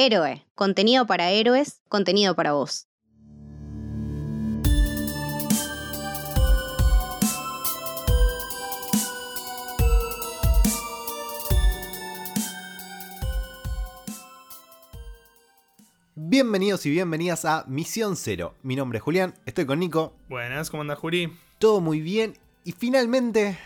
Héroe, contenido para héroes, contenido para vos. Bienvenidos y bienvenidas a Misión Cero. Mi nombre es Julián, estoy con Nico. Buenas, ¿cómo anda Juli? Todo muy bien y finalmente,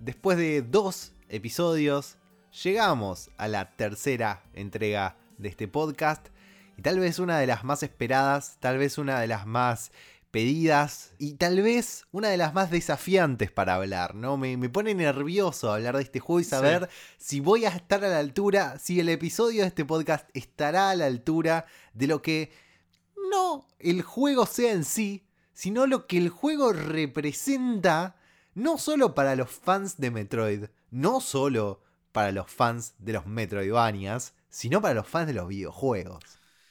después de dos episodios, llegamos a la tercera entrega de este podcast y tal vez una de las más esperadas, tal vez una de las más pedidas y tal vez una de las más desafiantes para hablar, ¿no? Me, pone nervioso hablar de este juego y saber si voy a estar a la altura, si el episodio de este podcast estará a la altura de lo que no el juego sea en sí, sino lo que el juego representa no solo para los fans de Metroid, no solo para los fans de los Metroidvanias, sino para los fans de los videojuegos.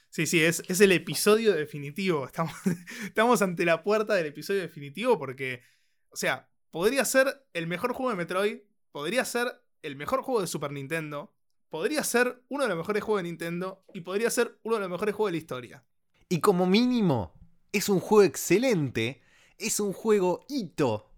Sí, sí, es, es el episodio definitivo. Estamos, estamos ante la puerta del episodio definitivo porque, o sea, podría ser el mejor juego de Metroid, podría ser el mejor juego de Super Nintendo, podría ser uno de los mejores juegos de Nintendo y podría ser uno de los mejores juegos de la historia. Y como mínimo, es un juego excelente, es un juego hito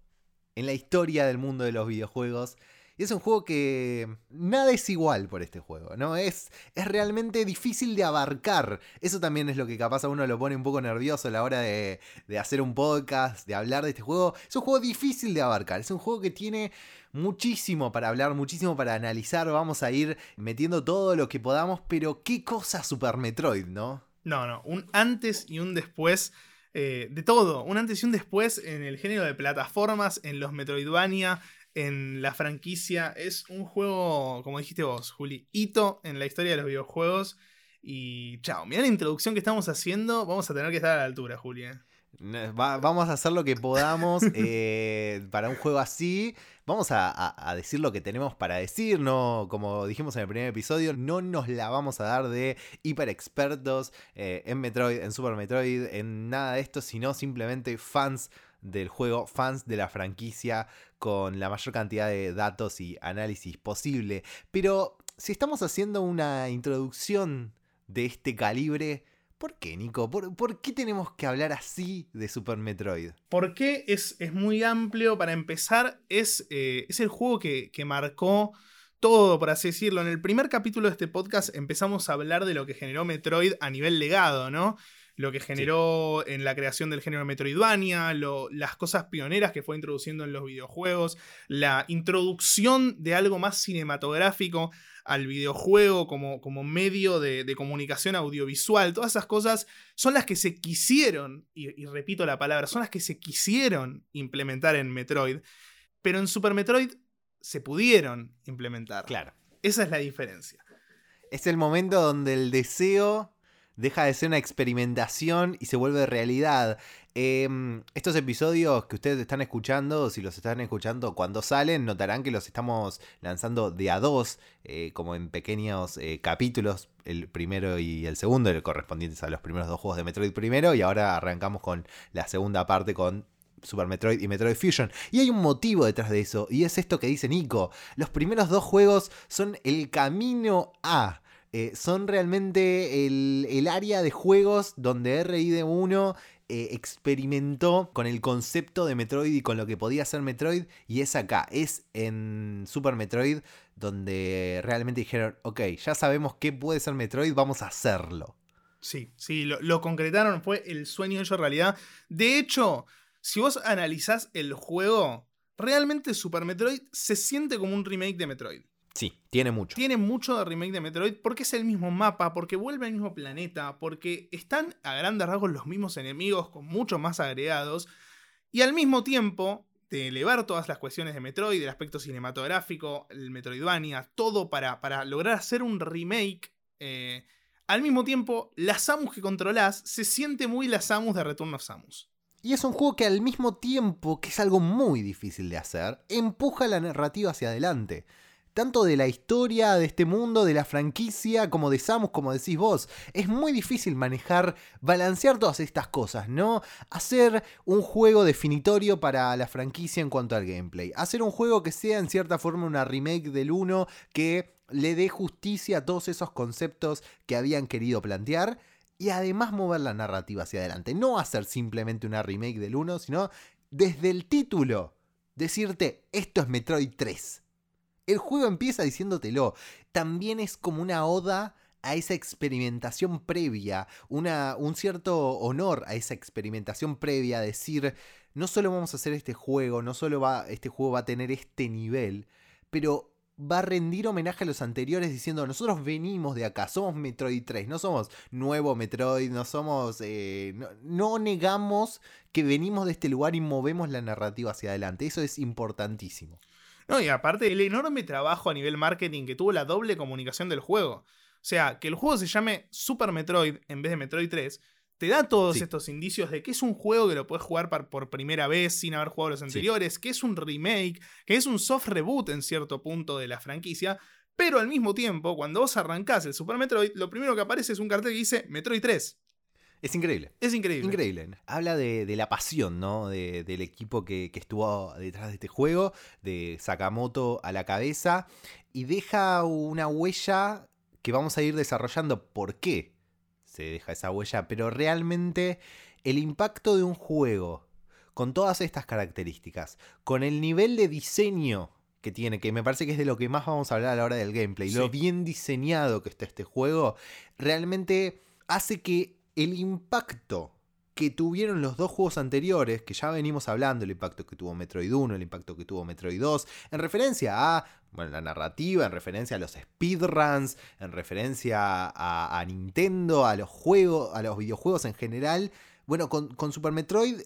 en la historia del mundo de los videojuegos es un juego que nada es igual por este juego, ¿no? Es, es realmente difícil de abarcar. Eso también es lo que capaz a uno lo pone un poco nervioso a la hora de, de hacer un podcast, de hablar de este juego. Es un juego difícil de abarcar. Es un juego que tiene muchísimo para hablar, muchísimo para analizar. Vamos a ir metiendo todo lo que podamos, pero qué cosa Super Metroid, ¿no? No, no, un antes y un después. Eh, de todo, un antes y un después en el género de plataformas, en los Metroidvania, en la franquicia. Es un juego, como dijiste vos, Juli, hito en la historia de los videojuegos. Y chao, mira la introducción que estamos haciendo. Vamos a tener que estar a la altura, Juli. ¿eh? vamos a hacer lo que podamos eh, para un juego así. Vamos a, decir lo que tenemos para decir, no, como dijimos en el primer episodio, no nos la vamos a dar de hiper expertos eh, en Metroid, en Super Metroid, en nada de esto, sino simplemente fans del juego, fans de la franquicia, con la mayor cantidad de datos y análisis posible. Pero si estamos haciendo una introducción de este calibre, ¿por qué, Nico? ¿Por, qué tenemos que hablar así de Super Metroid? Porque es, es muy amplio. Para empezar, es, eh, es el juego que, que marcó todo, por así decirlo. En el primer capítulo de este podcast empezamos a hablar de lo que generó Metroid a nivel legado, ¿no? Lo que generó en la creación del género Metroidvania, las cosas pioneras que fue introduciendo en los videojuegos, la introducción de algo más cinematográfico al videojuego como, como medio de, comunicación audiovisual, todas esas cosas son las que se quisieron, y, repito la palabra, son las que se quisieron implementar en Metroid, pero en Super Metroid se pudieron implementar. Claro. Esa es la diferencia. Es el momento donde el deseo deja de ser una experimentación y se vuelve realidad. Em, estos episodios que ustedes están escuchando, si los están escuchando cuando salen, notarán que los estamos lanzando de a dos, eh, como en pequeños eh, capítulos, el primero y el segundo, correspondientes a los primeros dos juegos de Metroid primero, y ahora arrancamos con la segunda parte con Super Metroid y Metroid Fusion. Y hay un motivo detrás de eso, y es esto que dice Nico. Los primeros dos juegos son el camino a eh, son realmente el, área de juegos donde RID1 eh, experimentó con el concepto de Metroid y con lo que podía ser Metroid. Y es acá, es en Super Metroid donde realmente dijeron, ok, ya sabemos qué puede ser Metroid, vamos a hacerlo. Sí, sí, lo, lo concretaron, fue el sueño hecho realidad. De hecho, si vos analizás el juego, realmente Super Metroid se siente como un remake de Metroid. Sí, tiene mucho. Tiene mucho de remake de Metroid porque es el mismo mapa, porque vuelve al mismo planeta, porque están a grandes rasgos los mismos enemigos con mucho más agregados. Y al mismo tiempo, de elevar todas las cuestiones de Metroid, el aspecto cinematográfico, el Metroidvania, todo para, para lograr hacer un remake. Eh, al mismo tiempo, la Samus que controlás se siente muy la Samus de Return of Samus. Y es un juego que al mismo tiempo, que es algo muy difícil de hacer, empuja la narrativa hacia adelante tanto de la historia de este mundo, de la franquicia, como de Samus, como decís vos. Es muy difícil manejar, balancear todas estas cosas, ¿no? Hacer un juego definitorio para la franquicia en cuanto al gameplay. Hacer un juego que sea en cierta forma una remake del 1 que le dé justicia a todos esos conceptos que habían querido plantear. Y además mover la narrativa hacia adelante. No hacer simplemente una remake del 1, sino desde el título decirte, esto es Metroid 3 el juego empieza diciéndotelo. También es como una oda a esa experimentación previa, una, un cierto honor a esa experimentación previa, decir, no solo vamos a hacer este juego, no solo va, este juego va a tener este nivel, pero va a rendir homenaje a los anteriores diciendo, nosotros venimos de acá, somos Metroid 3, no somos nuevo Metroid, no somos... Eh, no negamos que venimos de este lugar y movemos la narrativa hacia adelante, eso es importantísimo. No, y aparte el enorme trabajo a nivel marketing que tuvo la doble comunicación del juego. O sea, que el juego se llame Super Metroid en vez de Metroid 3, te da todos estos indicios de que es un juego que lo puedes jugar por primera vez sin haber jugado los anteriores, que es un remake, que es un soft reboot en cierto punto de la franquicia, pero al mismo tiempo, cuando vos arrancás el Super Metroid, lo primero que aparece es un cartel que dice Metroid 3. Es increíble. Es increíble. Increíble. Habla de, la pasión, ¿no? del equipo que, estuvo detrás de este juego, de Sakamoto a la cabeza, y deja una huella que vamos a ir desarrollando. ¿Por qué se deja esa huella? Pero realmente el impacto de un juego con todas estas características, con el nivel de diseño que tiene, que me parece que es de lo que más vamos a hablar a la hora del gameplay, lo bien diseñado que está este juego, realmente hace que el impacto que tuvieron los dos juegos anteriores, que ya venimos hablando, el impacto que tuvo Metroid 1, el impacto que tuvo Metroid 2, en referencia a bueno, la narrativa, en referencia a los speedruns, en referencia a, Nintendo, a los juegos, a los videojuegos en general. Bueno, con, con Super Metroid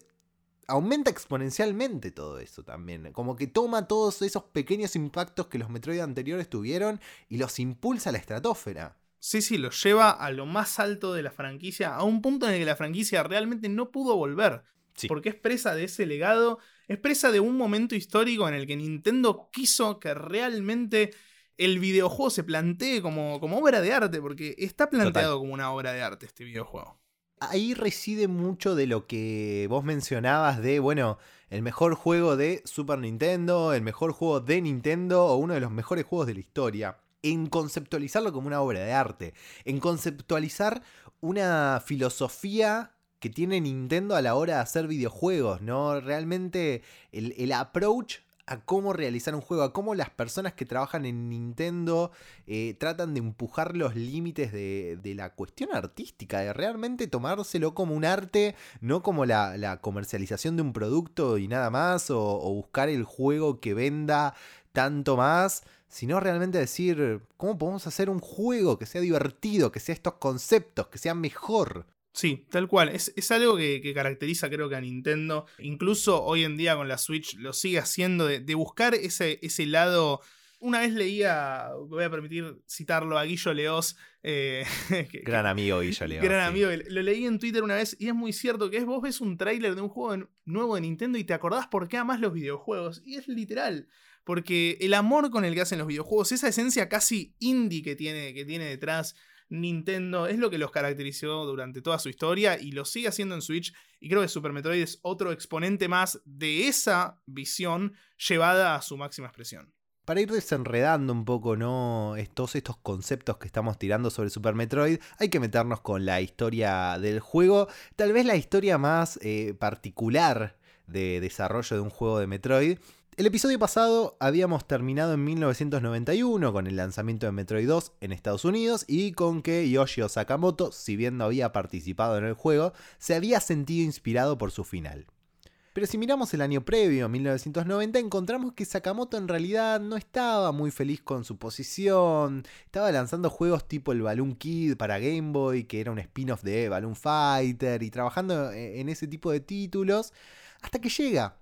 aumenta exponencialmente todo eso también. Como que toma todos esos pequeños impactos que los Metroid anteriores tuvieron y los impulsa a la estratosfera. Sí, sí, lo lleva a lo más alto de la franquicia, a un punto en el que la franquicia realmente no pudo volver. Porque es presa de ese legado, es presa de un momento histórico en el que Nintendo quiso que realmente el videojuego se plantee como, como obra de arte, porque está planteado como una obra de arte este videojuego. Ahí reside mucho de lo que vos mencionabas de, bueno, el mejor juego de Super Nintendo, el mejor juego de Nintendo o uno de los mejores juegos de la historia en conceptualizarlo como una obra de arte, en conceptualizar una filosofía que tiene Nintendo a la hora de hacer videojuegos, ¿no? Realmente el, approach a cómo realizar un juego, a cómo las personas que trabajan en Nintendo eh, tratan de empujar los límites de, la cuestión artística, de realmente tomárselo como un arte, no como la, comercialización de un producto y nada más, o buscar el juego que venda tanto más, sino realmente decir, ¿cómo podemos hacer un juego que sea divertido, que sea estos conceptos, que sea mejor? Sí, tal cual. Es, algo que, caracteriza creo que a Nintendo. Incluso hoy en día con la Switch lo sigue haciendo de, buscar ese, ese lado... Una vez leía, voy a permitir citarlo a Guillo Leos. Eh, gran amigo Guillo Leos. Gran amigo. Lo leí en Twitter una vez y es muy cierto que es vos ves un tráiler de un juego nuevo de Nintendo y te acordás por qué amas los videojuegos. Y es literal. Porque el amor con el que hacen los videojuegos, esa esencia casi indie que tiene, que tiene detrás Nintendo, es lo que los caracterizó durante toda su historia y lo sigue haciendo en Switch. Y creo que Super Metroid es otro exponente más de esa visión llevada a su máxima expresión. Para ir desenredando un poco. Todos estos conceptos que estamos tirando sobre Super Metroid, hay que meternos con la historia del juego. Tal vez la historia más eh, particular de desarrollo de un juego de Metroid. El episodio pasado habíamos terminado en 1991 con el lanzamiento de Metroid 2 en Estados Unidos y con que Yoshio Sakamoto, si bien no había participado en el juego, se había sentido inspirado por su final. Pero si miramos el año previo, 1990, encontramos que Sakamoto en realidad no estaba muy feliz con su posición, estaba lanzando juegos tipo el Balloon Kid para Game Boy, que era un spin-off de Balloon Fighter, y trabajando en ese tipo de títulos, hasta que llega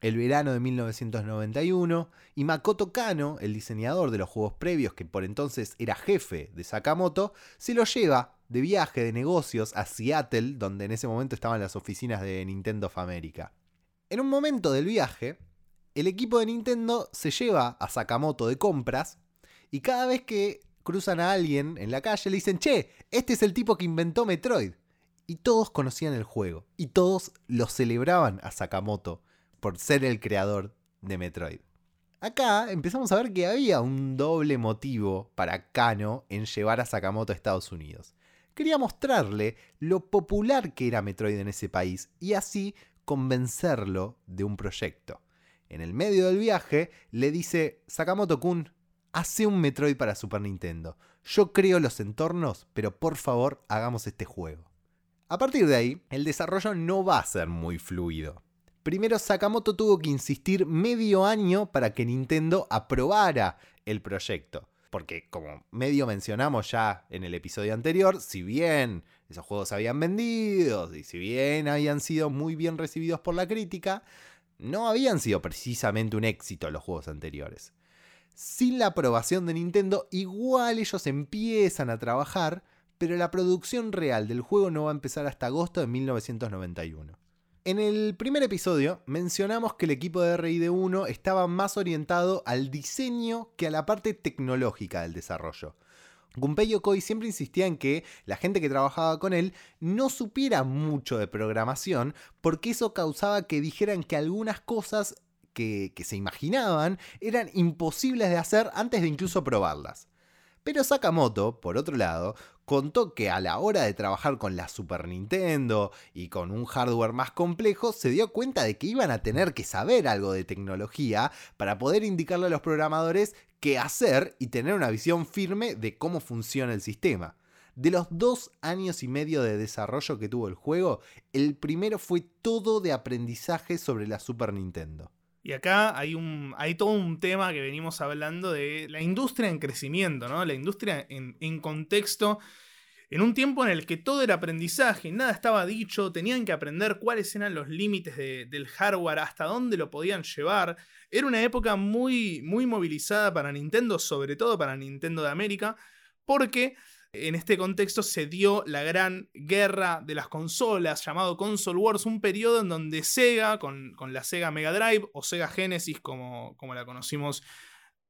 el verano de 1991 y Makoto Kano, el diseñador de los juegos previos que por entonces era jefe de Sakamoto, se lo lleva de viaje de negocios a Seattle, donde en ese momento estaban las oficinas de Nintendo of America. En un momento del viaje, el equipo de Nintendo se lleva a Sakamoto de compras Y cada vez que cruzan a alguien en la calle le dicen, che, este es el tipo que inventó Metroid. Y todos conocían el juego. Y todos lo celebraban a Sakamoto por ser el creador de Metroid. Acá empezamos a ver que había un doble motivo para Kano en llevar a Sakamoto a Estados Unidos. Quería mostrarle lo popular que era Metroid en ese país y así convencerlo de un proyecto. En el medio del viaje le dice, Sakamoto-kun, hace un Metroid para Super Nintendo. Yo creo los entornos, pero por favor hagamos este juego. A partir de ahí, el desarrollo no va a ser muy fluido. Primero Sakamoto tuvo que insistir medio año para que Nintendo aprobara el proyecto. Porque como medio mencionamos ya en el episodio anterior, si bien esos juegos habían vendido y si bien habían sido muy bien recibidos por la crítica, no habían sido precisamente un éxito los juegos anteriores. Sin la aprobación de Nintendo, igual ellos empiezan a trabajar, pero la producción real del juego no va a empezar hasta agosto de 1991. En el primer episodio mencionamos que el equipo de RID1 estaba más orientado al diseño que a la parte tecnológica del desarrollo. Gunpei Yokoi siempre insistía en que la gente que trabajaba con él no supiera mucho de programación porque eso causaba que dijeran que algunas cosas que, que se imaginaban eran imposibles de hacer antes de incluso probarlas. Pero Sakamoto, por otro lado, contó que a la hora de trabajar con la Super Nintendo y con un hardware más complejo, se dio cuenta de que iban a tener que saber algo de tecnología para poder indicarle a los programadores qué hacer y tener una visión firme de cómo funciona el sistema. De los dos años y medio de desarrollo que tuvo el juego, el primero fue todo de aprendizaje sobre la Super Nintendo. Y acá hay, un, hay todo un tema que venimos hablando de la industria en crecimiento, ¿no? La industria en, contexto, en un tiempo en el que todo era aprendizaje, nada estaba dicho, tenían que aprender cuáles eran los límites del hardware, hasta dónde lo podían llevar. Era una época muy, muy movilizada para Nintendo, sobre todo para Nintendo de América, porque en este contexto se dio la gran guerra de las consolas, llamado Console Wars, un periodo en donde Sega, con, la Sega Mega Drive o Sega Genesis como, como la conocimos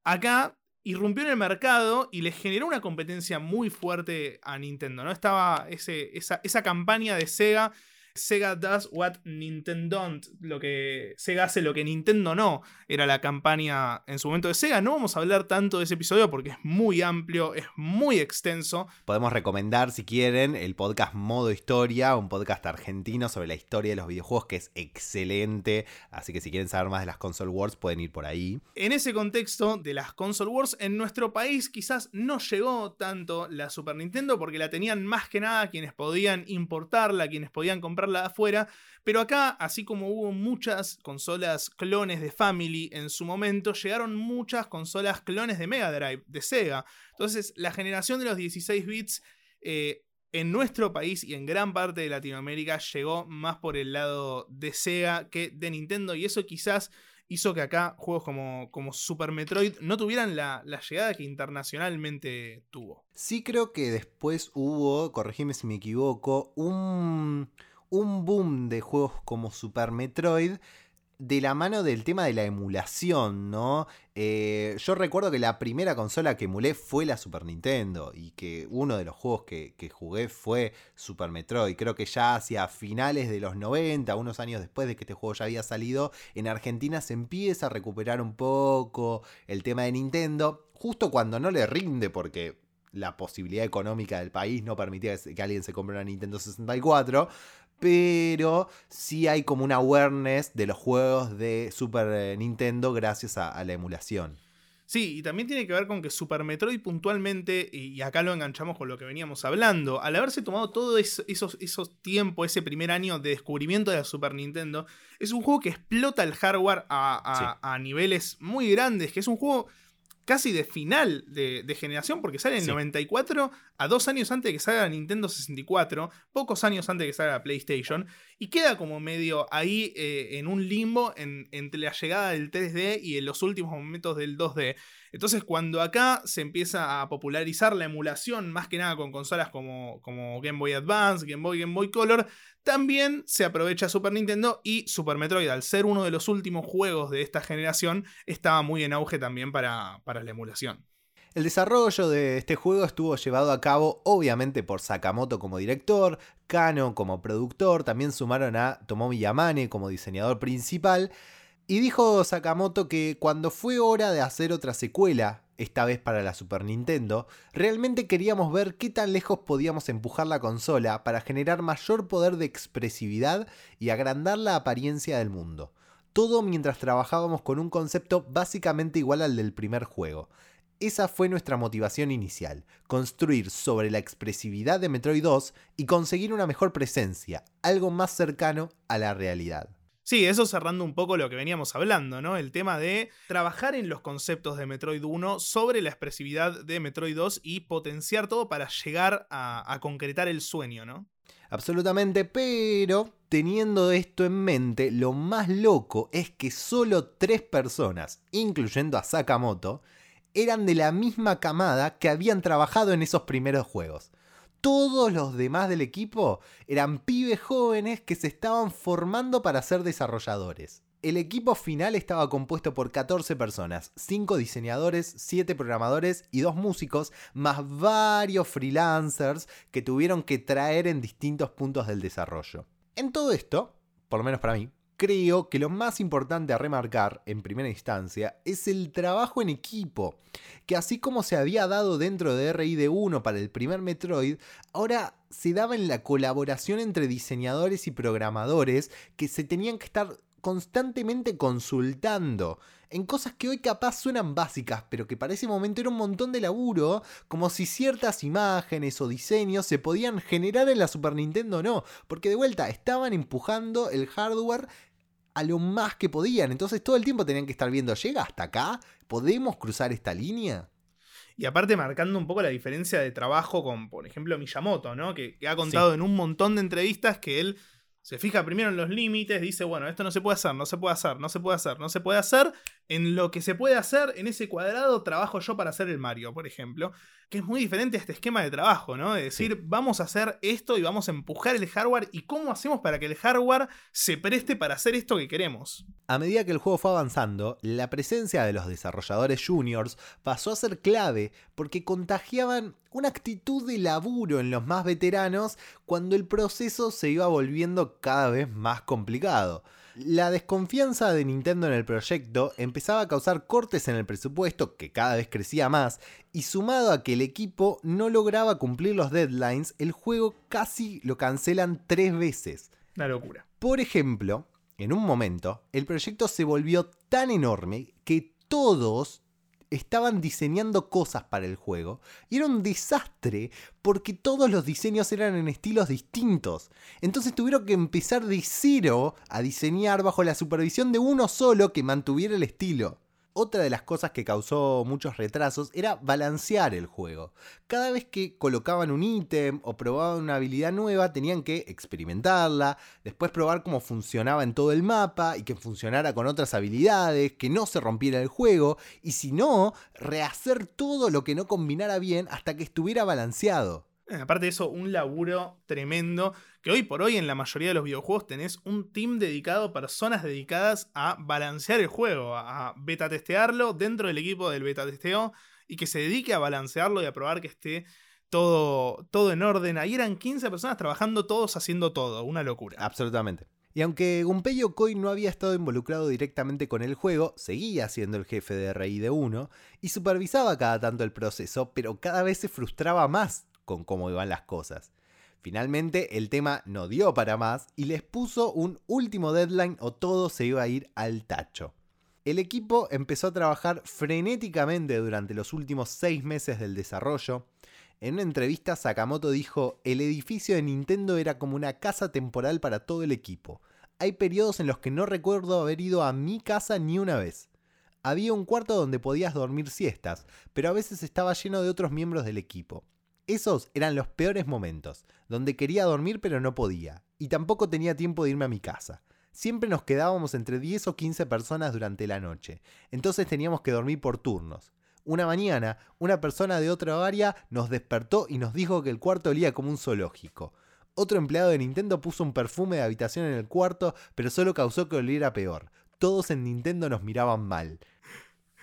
acá, irrumpió en el mercado y le generó una competencia muy fuerte a Nintendo. ¿no? Estaba esa, esa campaña de Sega Sega does what Nintendo don't. Lo que Sega hace lo que Nintendo no. Era la campaña en su momento de Sega. No vamos a hablar tanto de ese episodio porque es muy amplio, es muy extenso. Podemos recomendar, si quieren, el podcast Modo Historia, un podcast argentino sobre la historia de los videojuegos que es excelente. Así que si quieren saber más de las console wars, pueden ir por ahí. En ese contexto de las console wars, en nuestro país quizás no llegó tanto la Super Nintendo porque la tenían más que nada quienes podían importarla, quienes podían comprar de afuera, pero acá, así como hubo muchas consolas clones de Family en su momento, llegaron muchas consolas clones de Mega Drive, de Sega. Entonces, la generación de los 16 bits eh, en nuestro país y en gran parte de Latinoamérica llegó más por el lado de Sega que de Nintendo, y eso quizás hizo que acá juegos como, como Super Metroid no tuvieran la, la, llegada que internacionalmente tuvo. Sí creo que después hubo, corregime si me equivoco, un, un boom de juegos como Super Metroid de la mano del tema de la emulación, ¿no? Eh, yo recuerdo que la primera consola que emulé fue la Super Nintendo y que uno de los juegos que, jugué fue Super Metroid. Creo que ya hacia finales de los 90, unos años después de que este juego ya había salido, en Argentina se empieza a recuperar un poco el tema de Nintendo, justo cuando no le rinde porque la posibilidad económica del país no permitía que alguien se compre una Nintendo 64, pero sí hay como una awareness de los juegos de Super eh, Nintendo gracias a, la emulación. Sí, y también tiene que ver con que Super Metroid puntualmente, y acá lo enganchamos con lo que veníamos hablando, al haberse tomado todo esos, esos tiempos, ese primer año de descubrimiento de la Super Nintendo, es un juego que explota el hardware a niveles muy grandes, que es un juego casi de final de, generación, porque sale en 94, a dos años antes de que salga Nintendo 64, pocos años antes de que salga la PlayStation, y queda como medio ahí eh, en un limbo entre la llegada del 3D y en los últimos momentos del 2D. Entonces, cuando acá se empieza a popularizar la emulación, más que nada con consolas como, como Game Boy Advance, Game Boy, Game Boy Color, también se aprovecha Super Nintendo y Super Metroid, al ser uno de los últimos juegos de esta generación, estaba muy en auge también para, para la emulación. El desarrollo de este juego estuvo llevado a cabo obviamente por Sakamoto como director, Kano como productor, también sumaron a Tomomi Yamane como diseñador principal, y dijo Sakamoto que cuando fue hora de hacer otra secuela, esta vez para la Super Nintendo, realmente queríamos ver qué tan lejos podíamos empujar la consola para generar mayor poder de expresividad y agrandar la apariencia del mundo. Todo mientras trabajábamos con un concepto básicamente igual al del primer juego. Esa fue nuestra motivación inicial, construir sobre la expresividad de Metroid 2 y conseguir una mejor presencia, algo más cercano a la realidad. Sí, eso cerrando un poco lo que veníamos hablando, ¿no? El tema de trabajar en los conceptos de Metroid 1 sobre la expresividad de Metroid 2 y potenciar todo para llegar a, a concretar el sueño, ¿no? Absolutamente, pero teniendo esto en mente, lo más loco es que solo tres personas, incluyendo a Sakamoto, eran de la misma camada que habían trabajado en esos primeros juegos. Todos los demás del equipo eran pibes jóvenes que se estaban formando para ser desarrolladores. El equipo final estaba compuesto por 14 personas, 5 diseñadores, 7 programadores y 2 músicos, más varios freelancers que tuvieron que traer en distintos puntos del desarrollo. En todo esto, por lo menos para mí, creo que lo más importante a remarcar en primera instancia es el trabajo en equipo, que así como se había dado dentro de RID1 para el primer Metroid, ahora se daba en la colaboración entre diseñadores y programadores que se tenían que estar constantemente consultando en cosas que hoy capaz suenan básicas, pero que para ese momento era un montón de laburo, como si ciertas imágenes o diseños se podían generar en la Super Nintendo o no, porque de vuelta estaban empujando el hardware a lo más que podían, entonces todo el tiempo tenían que estar viendo, ¿llega hasta acá? ¿Podemos cruzar esta línea? Y aparte marcando un poco la diferencia de trabajo con, por ejemplo, Miyamoto, ¿no? Que, que ha contado en un montón de entrevistas que él se fija primero en los límites, dice, bueno, esto no se puede hacer, no se puede hacer, no se puede hacer, no se puede hacer. En lo que se puede hacer, en ese cuadrado, trabajo yo para hacer el Mario, por ejemplo. Que es muy diferente a este esquema de trabajo, ¿no? De decir, vamos a hacer esto y vamos a empujar el hardware. ¿Y cómo hacemos para que el hardware se preste para hacer esto que queremos? A medida que el juego fue avanzando, la presencia de los desarrolladores juniors pasó a ser clave porque contagiaban una actitud de laburo en los más veteranos cuando el proceso se iba volviendo cada vez más complicado. La desconfianza de Nintendo en el proyecto empezaba a causar cortes en el presupuesto, que cada vez crecía más, y sumado a que el equipo no lograba cumplir los deadlines, el juego casi lo cancelan tres veces. Una locura. Por ejemplo, en un momento, el proyecto se volvió tan enorme que todos estaban diseñando cosas para el juego y era un desastre porque todos los diseños eran en estilos distintos. Entonces tuvieron que empezar de cero a diseñar bajo la supervisión de uno solo que mantuviera el estilo. Otra de las cosas que causó muchos retrasos era balancear el juego. Cada vez que colocaban un ítem o probaban una habilidad nueva tenían que experimentarla, después probar cómo funcionaba en todo el mapa y que funcionara con otras habilidades, que no se rompiera el juego y si no, rehacer todo lo que no combinara bien hasta que estuviera balanceado. Eh, aparte de eso, un laburo tremendo. Que hoy por hoy en la mayoría de los videojuegos tenés un team dedicado, personas dedicadas a balancear el juego, a beta testearlo dentro del equipo del beta testeo y que se dedique a balancearlo y a probar que esté todo, todo en orden. Ahí eran 15 personas trabajando todos haciendo todo, una locura. Absolutamente. Y aunque Gunpei Yokoi no había estado involucrado directamente con el juego, seguía siendo el jefe de RID1 y supervisaba cada tanto el proceso, pero cada vez se frustraba más con cómo iban las cosas. Finalmente el tema no dio para más y les puso un último deadline o todo se iba a ir al tacho. El equipo empezó a trabajar frenéticamente durante los últimos seis meses del desarrollo. En una entrevista Sakamoto dijo, el edificio de Nintendo era como una casa temporal para todo el equipo. Hay periodos en los que no recuerdo haber ido a mi casa ni una vez. Había un cuarto donde podías dormir siestas, pero a veces estaba lleno de otros miembros del equipo. Esos eran los peores momentos, donde quería dormir pero no podía, y tampoco tenía tiempo de irme a mi casa. Siempre nos quedábamos entre 10 o 15 personas durante la noche, entonces teníamos que dormir por turnos. Una mañana, una persona de otra área nos despertó y nos dijo que el cuarto olía como un zoológico. Otro empleado de Nintendo puso un perfume de habitación en el cuarto, pero solo causó que oliera peor. Todos en Nintendo nos miraban mal.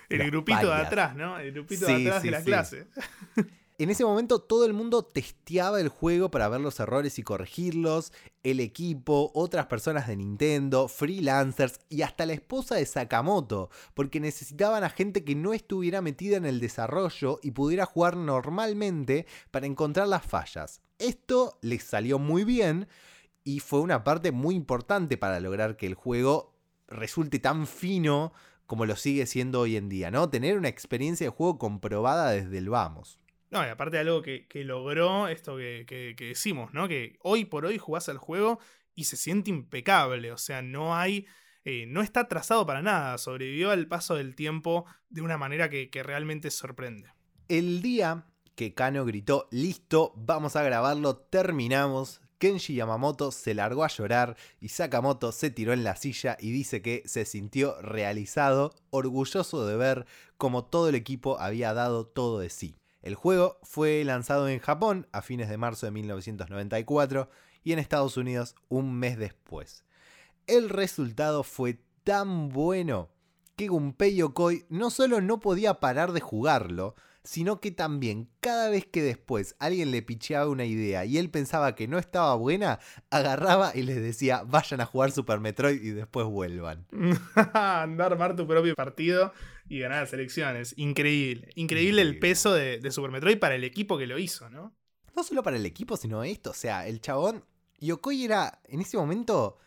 El grupito de atrás, ¿no? El grupito Sí, de atrás sí, de la sí. clase. En ese momento todo el mundo testeaba el juego para ver los errores y corregirlos, el equipo, otras personas de Nintendo, freelancers y hasta la esposa de Sakamoto, porque necesitaban a gente que no estuviera metida en el desarrollo y pudiera jugar normalmente para encontrar las fallas. Esto les salió muy bien y fue una parte muy importante para lograr que el juego resulte tan fino como lo sigue siendo hoy en día, ¿no? Tener una experiencia de juego comprobada desde el vamos. No, y aparte de algo que, logró esto que, que- decimos, ¿no? Que hoy por hoy jugás al juego y se siente impecable. O sea, no hay. eh, no está trazado para nada. Sobrevivió al paso del tiempo de una manera que, que realmente sorprende. El día que Kano gritó, listo, vamos a grabarlo, terminamos. Kenji Yamamoto se largó a llorar y Sakamoto se tiró en la silla y dice que se sintió realizado, orgulloso de ver cómo todo el equipo había dado todo de sí. El juego fue lanzado en Japón a fines de marzo de 1994 y en Estados Unidos un mes después. El resultado fue tan bueno que Gunpei Yokoi no solo no podía parar de jugarlo, sino que también cada vez que después alguien le picheaba una idea y él pensaba que no estaba buena, agarraba y les decía vayan a jugar Super Metroid y después vuelvan. Andar a armar tu propio partido y ganar las elecciones. Increíble. Increíble el peso de, de Super Metroid para el equipo que lo hizo, ¿no? No solo para el equipo, sino esto, o sea, el chabón, Yokoi era, en ese momento,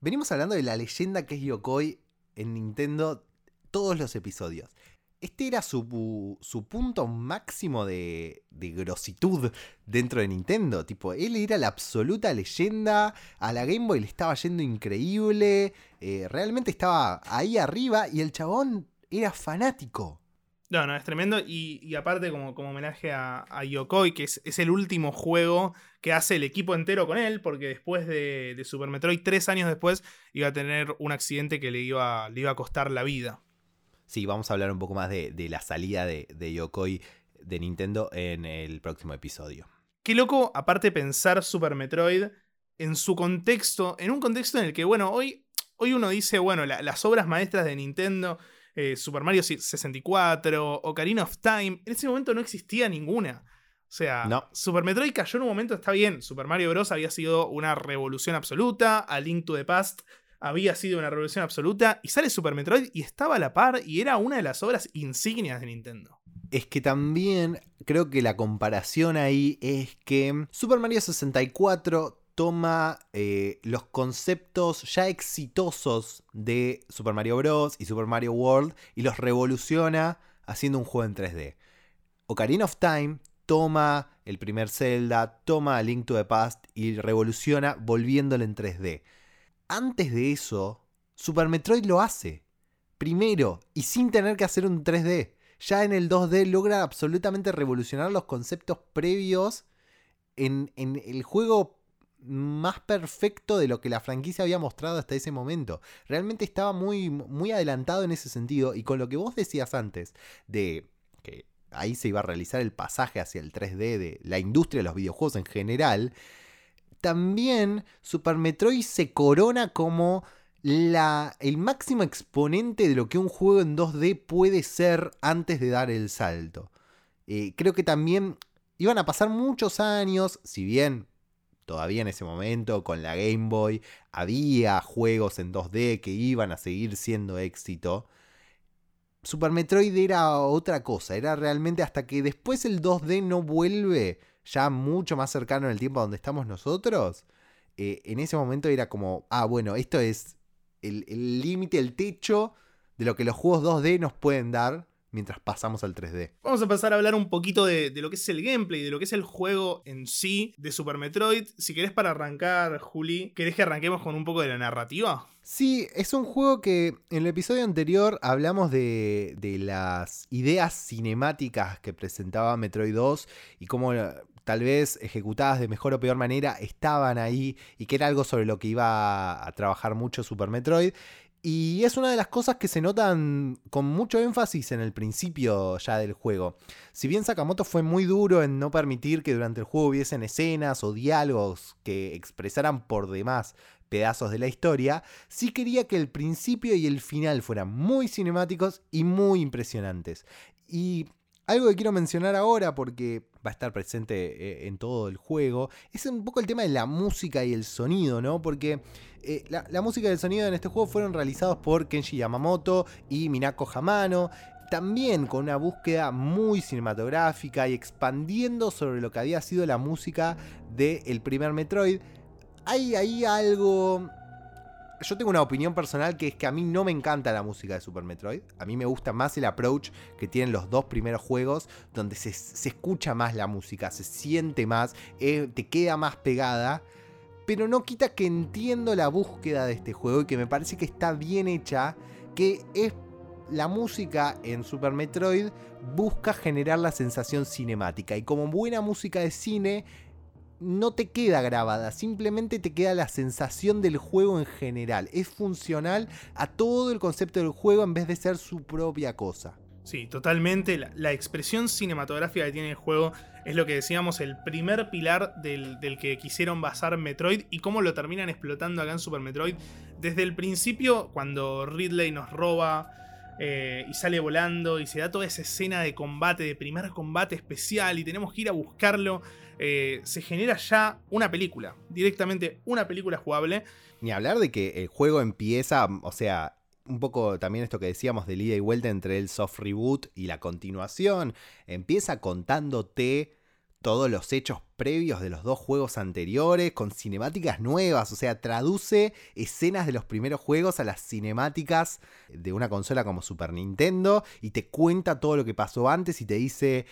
venimos hablando de la leyenda que es Yokoi en Nintendo todos los episodios. Este era su, su punto máximo de, de grositud dentro de Nintendo. Tipo, él era la absoluta leyenda. A la Game Boy le estaba yendo increíble. eh, realmente estaba ahí arriba y el chabón era fanático. No, no, es tremendo. Y, y aparte, como, como homenaje a, a Yokoi, que es, es el último juego que hace el equipo entero con él, porque después de, de Super Metroid, tres años después, iba a tener un accidente que le iba, le iba a costar la vida. Sí, vamos a hablar un poco más de, de la salida de, de Yokoi de Nintendo en el próximo episodio. Qué loco, aparte, pensar Super Metroid en su contexto, en un contexto en el que, bueno, hoy, hoy uno dice, bueno, la- las obras maestras de Nintendo, eh, Super Mario 64, Ocarina of Time, en ese momento no existía ninguna. O sea, No. Super Metroid cayó en un momento, está bien, Super Mario Bros. había sido una revolución absoluta, A Link to the Past había sido una revolución absoluta, y sale Super Metroid y estaba a la par y era una de las obras insignias de Nintendo. Es que también creo que la comparación ahí es que Super Mario 64 toma eh, los conceptos ya exitosos de Super Mario Bros. y Super Mario World y los revoluciona haciendo un juego en 3D. Ocarina of Time toma el primer Zelda, toma Link to the Past y revoluciona volviéndolo en 3D. Antes de eso, Super Metroid lo hace. Primero, y sin tener que hacer un 3D. Ya en el 2D logra absolutamente revolucionar los conceptos previos en, en el juego más perfecto de lo que la franquicia había mostrado hasta ese momento. Realmente estaba muy, muy adelantado en ese sentido. Y con lo que vos decías antes, de que ahí se iba a realizar el pasaje hacia el 3D de la industria de los videojuegos en general, también Super Metroid se corona como la, el máximo exponente de lo que un juego en 2D puede ser antes de dar el salto. Eh, creo que también iban a pasar muchos años, si bien todavía en ese momento con la Game Boy había juegos en 2D que iban a seguir siendo éxito. Super Metroid era otra cosa, era realmente hasta que después el 2D no vuelve ya mucho más cercano en el tiempo a donde estamos nosotros, eh, en ese momento era como, ah, bueno, esto es el el límite, el, techo de lo que los juegos 2D nos pueden dar mientras pasamos al 3D. Vamos a pasar a hablar un poquito de, de lo que es el gameplay, de lo que es el juego en sí de Super Metroid. Si querés para arrancar, Juli, ¿querés que arranquemos con un poco de la narrativa? Sí, es un juego que en el episodio anterior hablamos de, de las ideas cinemáticas que presentaba Metroid 2 y cómo eh, tal vez ejecutadas de mejor o peor manera estaban ahí y que era algo sobre lo que iba a trabajar mucho Super Metroid. Y es una de las cosas que se notan con mucho énfasis en el principio ya del juego. Si bien Sakamoto fue muy duro en no permitir que durante el juego hubiesen escenas o diálogos que expresaran por demás pedazos de la historia, sí quería que el principio y el final fueran muy cinemáticos y muy impresionantes. Y algo que quiero mencionar ahora porque va a estar presente eh, en todo el juego es un poco el tema de la música y el sonido, ¿no? Porque eh, la, música y el sonido en este juego fueron realizados por Kenji Yamamoto y Minako Hamano. También con una búsqueda muy cinematográfica y expandiendo sobre lo que había sido la música del primer Metroid. Hay ahí algo yo tengo una opinión personal que es que a mí no me encanta la música de Super Metroid. A mí me gusta más el approach que tienen los dos primeros juegos, donde se, se escucha más la música, se siente más, eh, te queda más pegada. Pero no quita que entiendo la búsqueda de este juego y que me parece que está bien hecha, que es la música en Super Metroid busca generar la sensación cinemática y como buena música de cine no te queda grabada, simplemente te queda la sensación del juego en general. Es funcional a todo el concepto del juego en vez de ser su propia cosa. Sí, totalmente. La, expresión cinematográfica que tiene el juego es lo que decíamos, el primer pilar del, que quisieron basar Metroid y cómo lo terminan explotando acá en Super Metroid. Desde el principio, cuando Ridley nos roba eh, y sale volando y se da toda esa escena de combate, de primer combate especial y tenemos que ir a buscarlo eh, se genera ya una película, directamente una película jugable. Ni hablar de que el juego empieza, o sea, un poco también esto que decíamos de ida y vuelta entre el soft reboot y la continuación, empieza contándote todos los hechos previos de los dos juegos anteriores con cinemáticas nuevas, o sea, traduce escenas de los primeros juegos a las cinemáticas de una consola como Super Nintendo y te cuenta todo lo que pasó antes y te dice,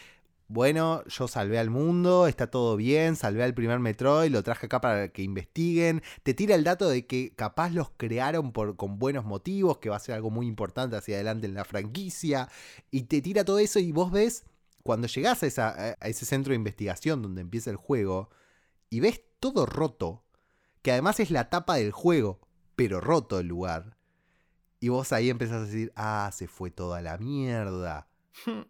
bueno, yo salvé al mundo, está todo bien, salvé al primer Metroid, lo traje acá para que investiguen. Te tira el dato de que capaz los crearon por, con buenos motivos, que va a ser algo muy importante hacia adelante en la franquicia. Y te tira todo eso y vos ves, cuando llegás a, a ese centro de investigación donde empieza el juego, y ves todo roto, que además es la tapa del juego, pero roto el lugar. Y vos ahí empezás a decir, ah, se fue toda la mierda.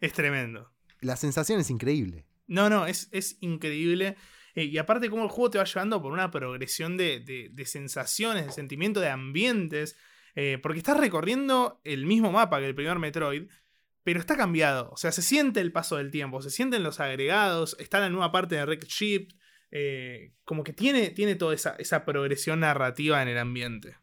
Es tremendo la sensación es increíble. No, no, es, es increíble. Eh, y aparte, cómo el juego te va llevando por una progresión de, de, sensaciones, de sentimiento, de ambientes. Eh, porque estás recorriendo el mismo mapa que el primer Metroid, pero está cambiado. O sea, se siente el paso del tiempo, se sienten los agregados, está la nueva parte de Wreck Ship. Eh, como que tiene, tiene toda esa, esa progresión narrativa en el ambiente.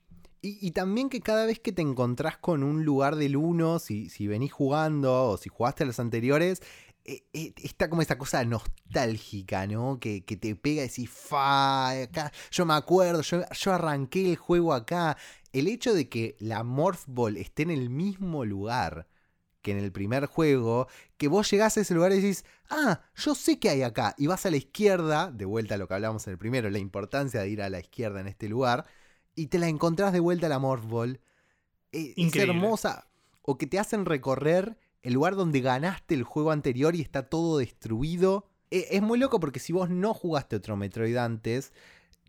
Y, también que cada vez que te encontrás con un lugar del 1, si, si venís jugando o si jugaste a los anteriores, está como esa cosa nostálgica, ¿no? Que, te pega y decís, fa, acá, yo me acuerdo, yo, yo, arranqué el juego acá. El hecho de que la Morph Ball esté en el mismo lugar que en el primer juego, que vos llegás a ese lugar y decís, ah, yo sé que hay acá, y vas a la izquierda, de vuelta a lo que hablamos en el primero, la importancia de ir a la izquierda en este lugar, y te la encontrás de vuelta a la Morph Ball. Eh, es hermosa. O que te hacen recorrer el lugar donde ganaste el juego anterior y está todo destruido. E, es muy loco porque si vos no jugaste otro Metroid antes,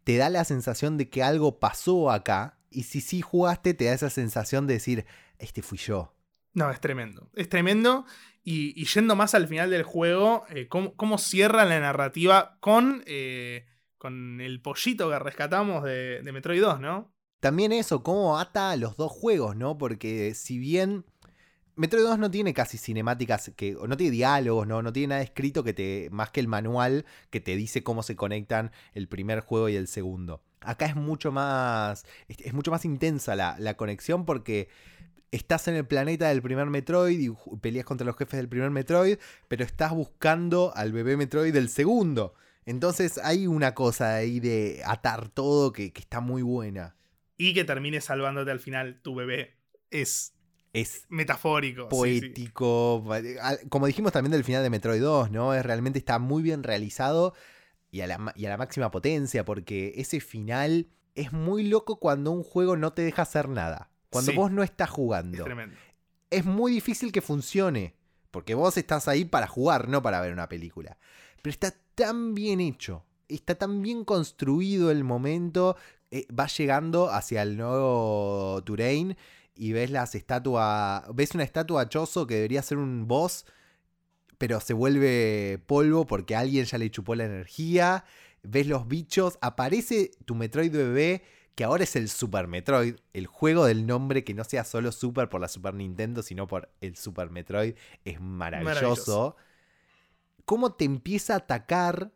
te da la sensación de que algo pasó acá. Y si sí jugaste, te da esa sensación de decir, este fui yo. No, es tremendo. Es tremendo. Y, yendo más al final del juego, eh, cómo, cierra la narrativa con, eh, con el pollito que rescatamos de, de Metroid 2, ¿no? También eso, cómo ata a los dos juegos, ¿no? Porque si bien Metroid 2 no tiene casi cinemáticas, que, no tiene diálogos, no, no tiene nada escrito que te, más que el manual que te dice cómo se conectan el primer juego y el segundo. Acá es mucho más, es, mucho más intensa la, la, conexión porque estás en el planeta del primer Metroid y peleas contra los jefes del primer Metroid, pero estás buscando al bebé Metroid del segundo. Entonces hay una cosa ahí de atar todo que, que está muy buena. Y que termine salvándote al final tu bebé. Es es metafórico. Poético. Como dijimos también del final de Metroid 2, ¿no? Es realmente está muy bien realizado y a, la, máxima potencia, porque ese final es muy loco cuando un juego no te deja hacer nada. Cuando vos no estás jugando. Es tremendo. Es muy difícil que funcione. Porque vos estás ahí para jugar, no para ver una película. Pero está tan bien hecho. Está tan bien construido el momento eh, vas llegando hacia el nuevo Turain y ves las estatuas. Ves una estatua chozo que debería ser un boss, pero se vuelve polvo porque alguien ya le chupó la energía. Ves los bichos, aparece tu Metroid bebé, que ahora es el Super Metroid, el juego del nombre que no sea solo Super por la Super Nintendo, sino por el Super Metroid, es maravilloso. Maravilloso. Cómo te empieza a atacar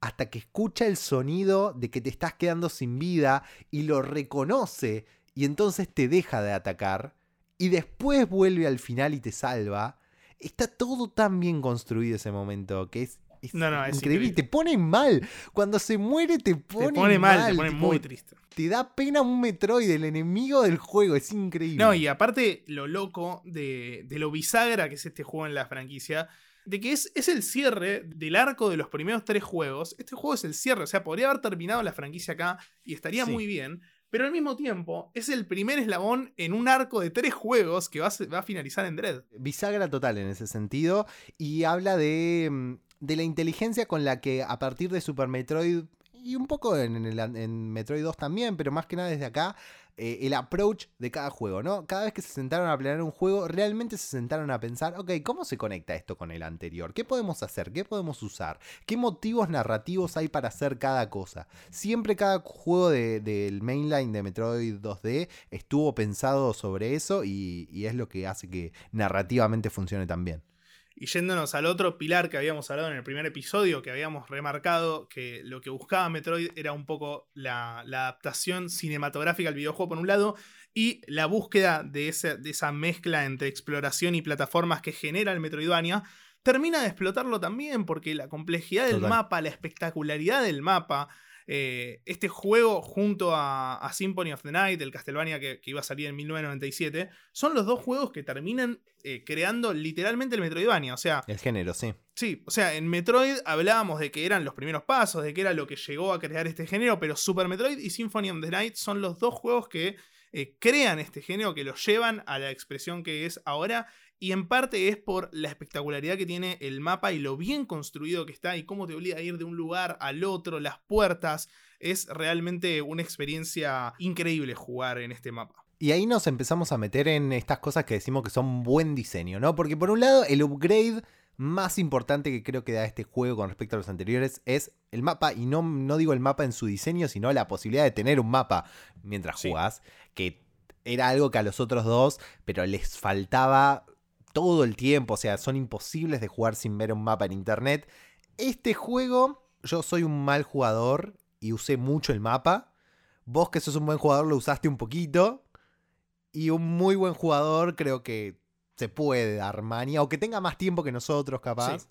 hasta que escucha el sonido de que te estás quedando sin vida y lo reconoce y entonces te deja de atacar y después vuelve al final y te salva. Está todo tan bien construido ese momento que es, es No, no, es increíble. Te pone mal. Cuando se muere te pone, Te pone mal, te pone tipo, muy triste. Te da pena un Metroid, el enemigo del juego. Es increíble. No, y aparte lo loco de, de lo bisagra que es este juego en la franquicia, de que es, es el cierre del arco de los primeros tres juegos. Este juego es el cierre, o sea, podría haber terminado la franquicia acá y estaría Sí. muy bien, pero al mismo tiempo es el primer eslabón en un arco de tres juegos que va a, finalizar en Dread. bisagra total en ese sentido y habla de, mm, de la inteligencia con la que a partir de Super Metroid y un poco en, el- en Metroid 2 también, pero más que nada desde acá, eh, el approach de cada juego, ¿no? Cada vez que se sentaron a planear un juego, realmente se sentaron a pensar, ok, ¿cómo se conecta esto con el anterior? ¿Qué podemos hacer? ¿Qué podemos usar? ¿Qué motivos narrativos hay para hacer cada cosa? Siempre cada juego de- del mainline de Metroid 2D estuvo pensado sobre eso y, es lo que hace que narrativamente funcione tan bien. Y yéndonos al otro pilar que habíamos hablado en el primer episodio, que habíamos remarcado que lo que buscaba Metroid era un poco la, la adaptación cinematográfica al videojuego por un lado y la búsqueda de, ese- de esa mezcla entre exploración y plataformas que genera el Metroidvania, termina de explotarlo también porque la complejidad del Total. mapa, la espectacularidad del mapa, eh, este juego junto a, a Symphony of the Night, el Castlevania que, que iba a salir en 1997, son los dos juegos que terminan eh, creando literalmente el Metroidvania. O sea, El género, sí. sí, o sea, en Metroid hablábamos de que eran los primeros pasos, de que era lo que llegó a crear este género, pero Super Metroid y Symphony of the Night son los dos juegos que eh, crean este género, que lo llevan a la expresión que es ahora. Y en parte es por la espectacularidad que tiene el mapa y lo bien construido que está y cómo te obliga a ir de un lugar al otro, las puertas. Es realmente una experiencia increíble jugar en este mapa. Y ahí nos empezamos a meter en estas cosas que decimos que son buen diseño, ¿no? Porque por un lado, el upgrade más importante que creo que da este juego con respecto a los anteriores es el mapa, y no, no digo el mapa en su diseño, sino la posibilidad de tener un mapa mientras Sí. jugás, que era algo que a los otros dos, pero les faltaba todo el tiempo, o sea, son imposibles de jugar sin ver un mapa en internet. Este juego, yo soy un mal jugador y usé mucho el mapa. Vos que sos un buen jugador lo usaste un poquito. Y un muy buen jugador creo que se puede dar manía, o que tenga más tiempo que nosotros capaz. Sí.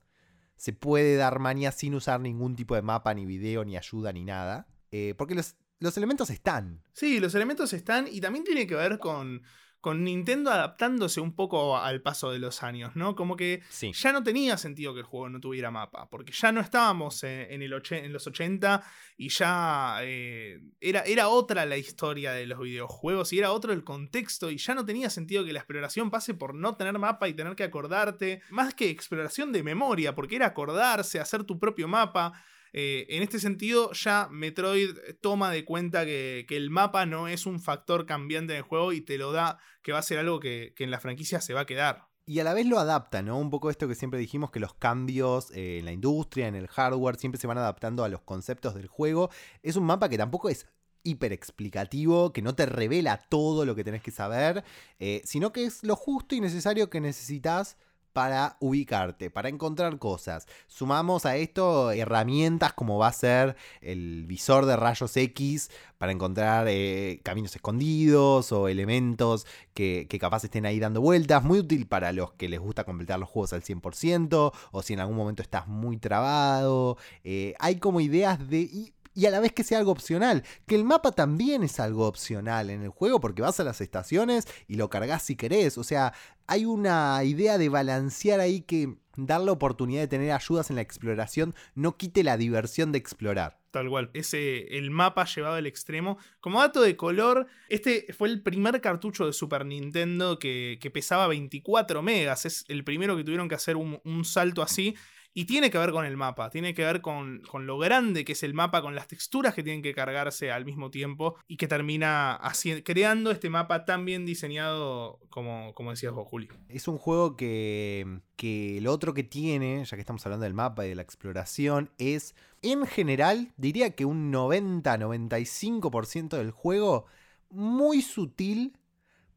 Se puede dar manía sin usar ningún tipo de mapa, ni video, ni ayuda, ni nada. Eh, porque los, los elementos están. Sí, los elementos están y también tiene que ver con, con Nintendo adaptándose un poco al paso de los años, ¿no? Como que Sí. ya no tenía sentido que el juego no tuviera mapa, porque ya no estábamos en, en el oche- en los 80 y ya eh, era, era otra la historia de los videojuegos y era otro el contexto y ya no tenía sentido que la exploración pase por no tener mapa y tener que acordarte, más que exploración de memoria, porque era acordarse, hacer tu propio mapa. Eh, en este sentido, ya Metroid toma de cuenta que, el mapa no es un factor cambiante en el juego y te lo da que va a ser algo que, en la franquicia se va a quedar. Y a la vez lo adapta, ¿no? Un poco esto que siempre dijimos, que los cambios eh, en la industria, en el hardware, siempre se van adaptando a los conceptos del juego. Es un mapa que tampoco es hiper explicativo, que no te revela todo lo que tenés que saber, eh, sino que es lo justo y necesario que necesitas para ubicarte, para encontrar cosas. Sumamos a esto herramientas como va a ser el visor de rayos X para encontrar eh, caminos escondidos o elementos que, que capaz estén ahí dando vueltas. Muy útil para los que les gusta completar los juegos al 100% o si en algún momento estás muy trabado. Eh, hay como ideas de... y- a la vez que sea algo opcional. Que el mapa también es algo opcional en el juego porque vas a las estaciones y lo cargas si querés. O sea, hay una idea de balancear ahí que dar la oportunidad de tener ayudas en la exploración no quite la diversión de explorar. Tal cual. Ese, el mapa llevado al extremo. Como dato de color, este fue el primer cartucho de Super Nintendo que, pesaba 24 megas. Es el primero que tuvieron que hacer un salto así. Y tiene que ver con el mapa, tiene que ver con, con, lo grande que es el mapa, con las texturas que tienen que cargarse al mismo tiempo y que termina creando este mapa tan bien diseñado como, como decías vos, Juli. Es un juego que, que lo otro que tiene, ya que estamos hablando del mapa y de la exploración, es en general, diría que un 90-95% del juego muy sutil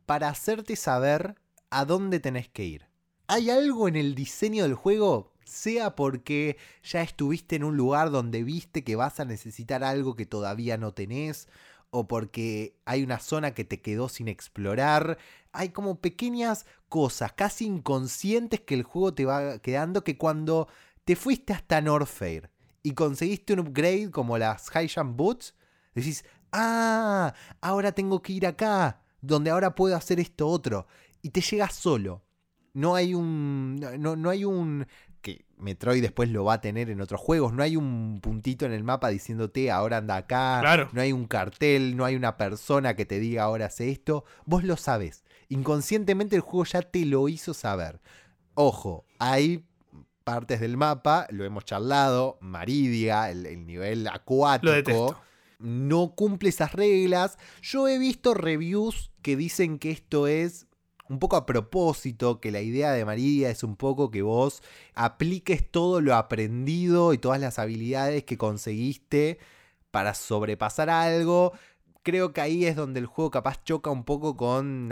para hacerte saber a dónde tenés que ir. Hay algo en el diseño del juego, sea porque ya estuviste en un lugar donde viste que vas a necesitar algo que todavía no tenés, o porque hay una zona que te quedó sin explorar. Hay como pequeñas cosas casi inconscientes que el juego te va quedando que cuando te fuiste hasta Norfair y conseguiste un upgrade como las High Jump Boots, decís, ah, ahora tengo que ir acá, donde ahora puedo hacer esto otro. Y te llegas solo. No hay un. No, no hay un. Que Metroid después lo va a tener en otros juegos. No hay un puntito en el mapa diciéndote ahora anda acá. Claro. No hay un cartel, no hay una persona que te diga ahora hace esto. Vos lo sabes. Inconscientemente el juego ya te lo hizo saber. Ojo, hay partes del mapa, lo hemos charlado, Maridia, el, nivel acuático, no cumple esas reglas. Yo he visto reviews que dicen que esto es un poco a propósito, que la idea de Maridia es un poco que vos apliques todo lo aprendido y todas las habilidades que conseguiste para sobrepasar algo. Creo que ahí es donde el juego capaz choca un poco con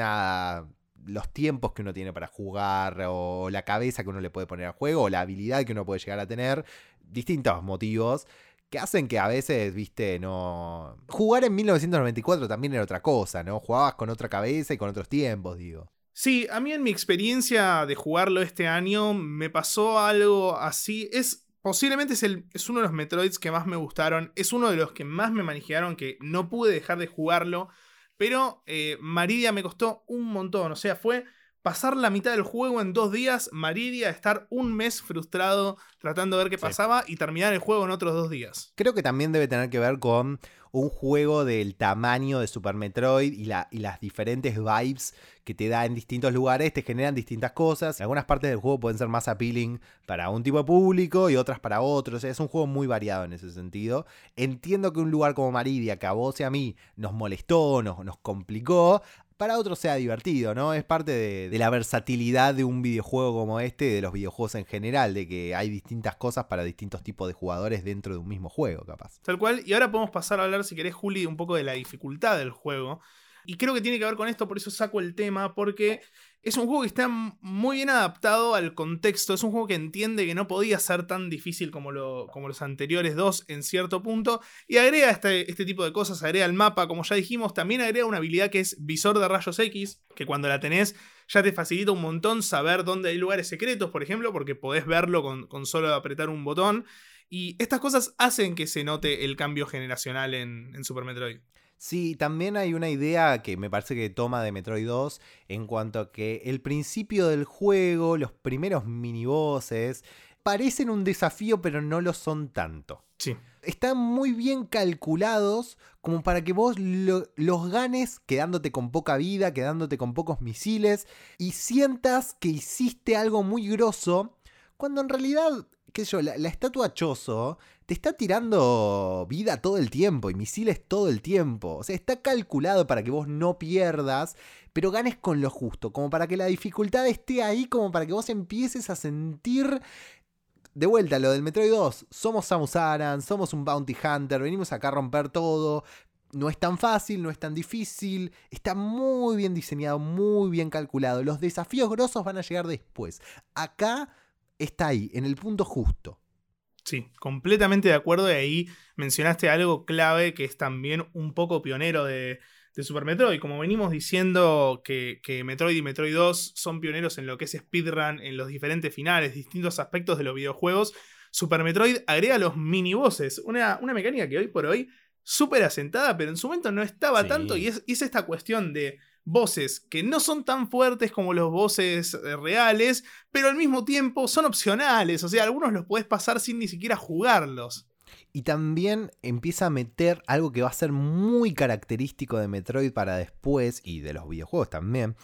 los tiempos que uno tiene para jugar, o la cabeza que uno le puede poner al juego, o la habilidad que uno puede llegar a tener, distintos motivos que hacen que a veces, viste, no... Jugar en 1994 también era otra cosa, ¿no? Jugabas con otra cabeza y con otros tiempos, digo. Sí, a mí en mi experiencia de jugarlo este año me pasó algo así. Es posiblemente es, el, es uno de los Metroids que más me gustaron. Es uno de los que más me manejaron que no pude dejar de jugarlo. Pero eh, Maridia me costó un montón. O sea, fue pasar la mitad del juego en dos días, Maridia, estar un mes frustrado tratando de ver qué pasaba y terminar el juego en otros dos días. Creo que también debe tener que ver con un juego del tamaño de Super Metroid y, la, y las diferentes vibes que te da en distintos lugares, te generan distintas cosas. Algunas partes del juego pueden ser más appealing para un tipo de público y otras para otros. Es un juego muy variado en ese sentido. Entiendo que un lugar como Maridia, que a vos y a mí nos molestó, nos complicó, para otros sea divertido, ¿no? Es parte de, la versatilidad de un videojuego como este, de los videojuegos en general, de que hay distintas cosas para distintos tipos de jugadores dentro de un mismo juego, capaz. Tal cual, y ahora podemos pasar a hablar, si querés, Juli, un poco de la dificultad del juego. Y creo que tiene que ver con esto, por eso saco el tema, porque es un juego que está muy bien adaptado al contexto. Es un juego que entiende que no podía ser tan difícil como, lo, como los anteriores dos en cierto punto. Y agrega este, este, tipo de cosas, agrega el mapa, como ya dijimos. También agrega una habilidad que es visor de rayos X, que cuando la tenés ya te facilita un montón saber dónde hay lugares secretos, por ejemplo, porque podés verlo con, con solo apretar un botón. Y estas cosas hacen que se note el cambio generacional en, en Super Metroid. Sí, también hay una idea que me parece que toma de Metroid 2 en cuanto a que el principio del juego, los primeros minibosses, parecen un desafío pero no lo son tanto. Sí. Están muy bien calculados como para que vos los ganes quedándote con poca vida, quedándote con pocos misiles y sientas que hiciste algo muy grosso cuando en realidad yo, la, estatua Chozo te está tirando vida todo el tiempo y misiles todo el tiempo. O sea, está calculado para que vos no pierdas, pero ganes con lo justo, como para que la dificultad esté ahí, como para que vos empieces a sentir de vuelta, lo del Metroid 2, somos Samus Aran, somos un Bounty Hunter, venimos acá a romper todo. No es tan fácil, no es tan difícil, está muy bien diseñado, muy bien calculado. Los desafíos grosos van a llegar después. Acá está ahí, en el punto justo. Sí, completamente de acuerdo. Y ahí mencionaste algo clave que es también un poco pionero de, Super Metroid. Como venimos diciendo que, Metroid y Metroid 2 son pioneros en lo que es speedrun, en los diferentes finales, distintos aspectos de los videojuegos, Super Metroid agrega los mini bosses. Una, una mecánica que hoy por hoy súper asentada, pero en su momento no estaba tanto. Y es, y es esta cuestión de voces que no son tan fuertes como los voces eh, reales, pero al mismo tiempo son opcionales, o sea, algunos los puedes pasar sin ni siquiera jugarlos. Y también empieza a meter algo que va a ser muy característico de Metroid para después, y de los videojuegos también,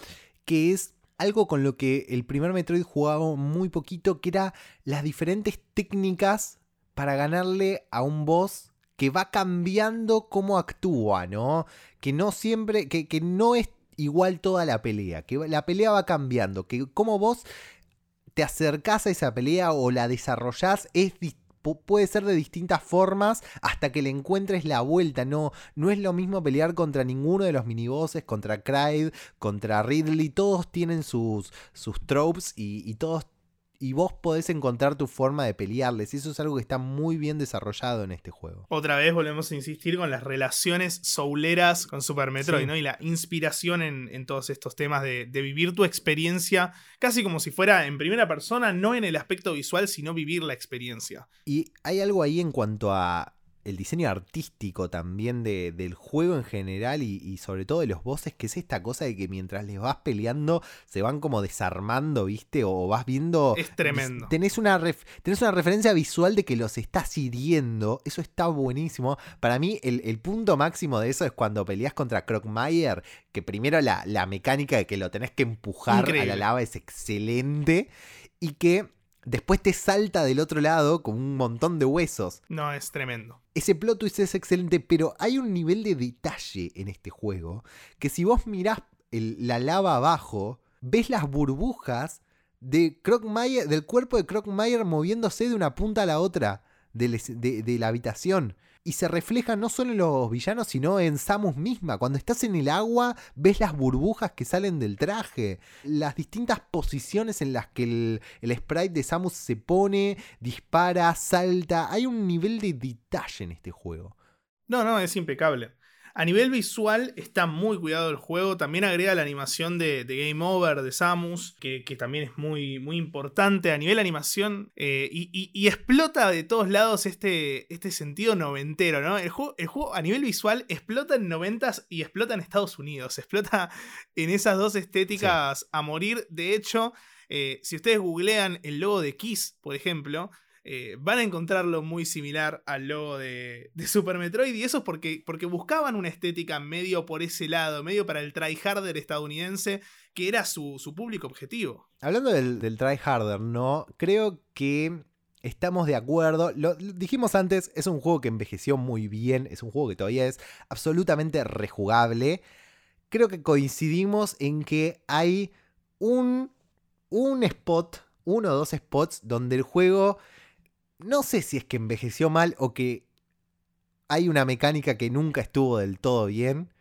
que es algo con lo que el primer Metroid jugaba muy poquito, que era las diferentes técnicas para ganarle a un boss que va cambiando cómo actúa, ¿no? Que no siempre, que, que no es igual toda la pelea, que la pelea va cambiando, que como vos te acercás a esa pelea o la desarrollás es puede ser de distintas formas hasta que le encuentres la vuelta. No, no es lo mismo pelear contra ninguno de los minibosses, contra Clyde, contra Ridley. Todos tienen sus, sus tropes y, y todos y vos podés encontrar tu forma de pelearles. Y eso es algo que está muy bien desarrollado en este juego. Otra vez volvemos a insistir con las relaciones souleras con Super Metroid, ¿no? Y la inspiración en, todos estos temas de, de, vivir tu experiencia casi como si fuera en primera persona, no en el aspecto visual, sino vivir la experiencia. Y hay algo ahí en cuanto a el diseño artístico también de, del juego en general y, sobre todo de los bosses, que es esta cosa de que mientras les vas peleando se van como desarmando, ¿viste? O vas viendo... Es tremendo. Tenés una, tenés una referencia visual de que los estás hiriendo, eso está buenísimo. Para mí el, punto máximo de eso es cuando peleas contra Crockmeyer, que primero la, la mecánica de que lo tenés que empujar a la lava es excelente y que después te salta del otro lado con un montón de huesos. No, es tremendo. Ese plot twist es excelente, pero hay un nivel de detalle en este juego que si vos mirás la lava abajo, ves las burbujas de del cuerpo de Crockmeyer moviéndose de una punta a la otra de la habitación y se refleja no solo en los villanos, sino en Samus misma. Cuando estás en el agua, ves las burbujas que salen del traje, las distintas posiciones en las que el, sprite de Samus se pone, dispara, salta. Hay un nivel de detalle en este juego. No, no, es impecable. A nivel visual está muy cuidado el juego. También agrega la animación de, Game Over de Samus, que, también es muy, muy importante. A nivel animación eh, y, explota de todos lados este, este sentido noventero, ¿no? El juego, a nivel visual explota en noventas y explota en Estados Unidos. Explota en esas dos estéticas a morir. De hecho, eh, si ustedes googlean el logo de Kiss, por ejemplo, eh, van a encontrarlo muy similar al logo de, Super Metroid. Y eso es porque, porque buscaban una estética medio por ese lado, medio para el tryharder estadounidense, que era su, público objetivo. Hablando del, del tryharder, ¿no? Creo que estamos de acuerdo. Lo, dijimos antes, es un juego que envejeció muy bien, es un juego que todavía es absolutamente rejugable. Creo que coincidimos en que hay un, un spot, uno o dos spots donde el juego no sé si es que envejeció mal o que hay una mecánica que nunca estuvo del todo bien.